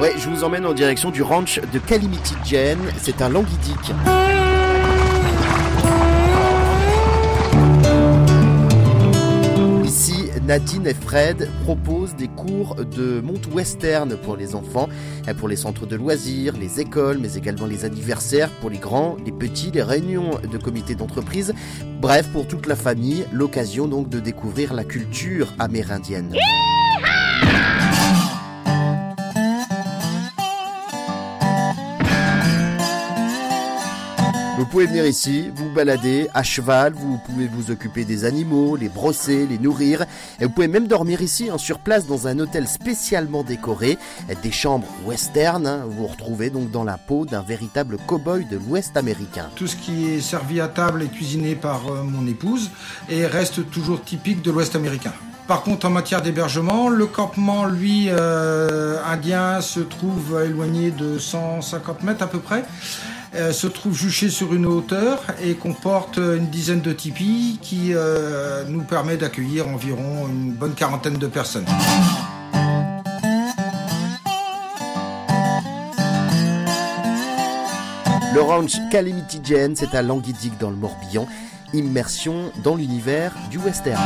Ouais, je vous emmène en direction du ranch de Calimity Jen. C'est un languidique. Ici, Nadine et Fred proposent des cours de monte western pour les enfants, pour les centres de loisirs, les écoles, mais également les anniversaires pour les grands, les petits, les réunions de comités d'entreprise. Bref, pour toute la famille, l'occasion donc de découvrir la culture amérindienne. Vous pouvez venir ici, vous balader à cheval, vous pouvez vous occuper des animaux, les brosser, les nourrir, et vous pouvez même dormir ici, hein, sur place, dans un hôtel spécialement décoré, des chambres western, hein, vous vous retrouvez donc dans la peau d'un véritable cow-boy de l'Ouest américain. Tout ce qui est servi à table est cuisiné par euh, mon épouse et reste toujours typique de l'Ouest américain. Par contre, en matière d'hébergement, le campement, lui, euh, indien, se trouve éloigné de 150 mètres à peu près. Euh, se trouve juché sur une hauteur et comporte une dizaine de tipis qui euh, nous permet d'accueillir environ une bonne quarantaine de personnes. Le ranch Calamity Jane, c'est à Languidic dans le Morbihan. Immersion dans l'univers du western.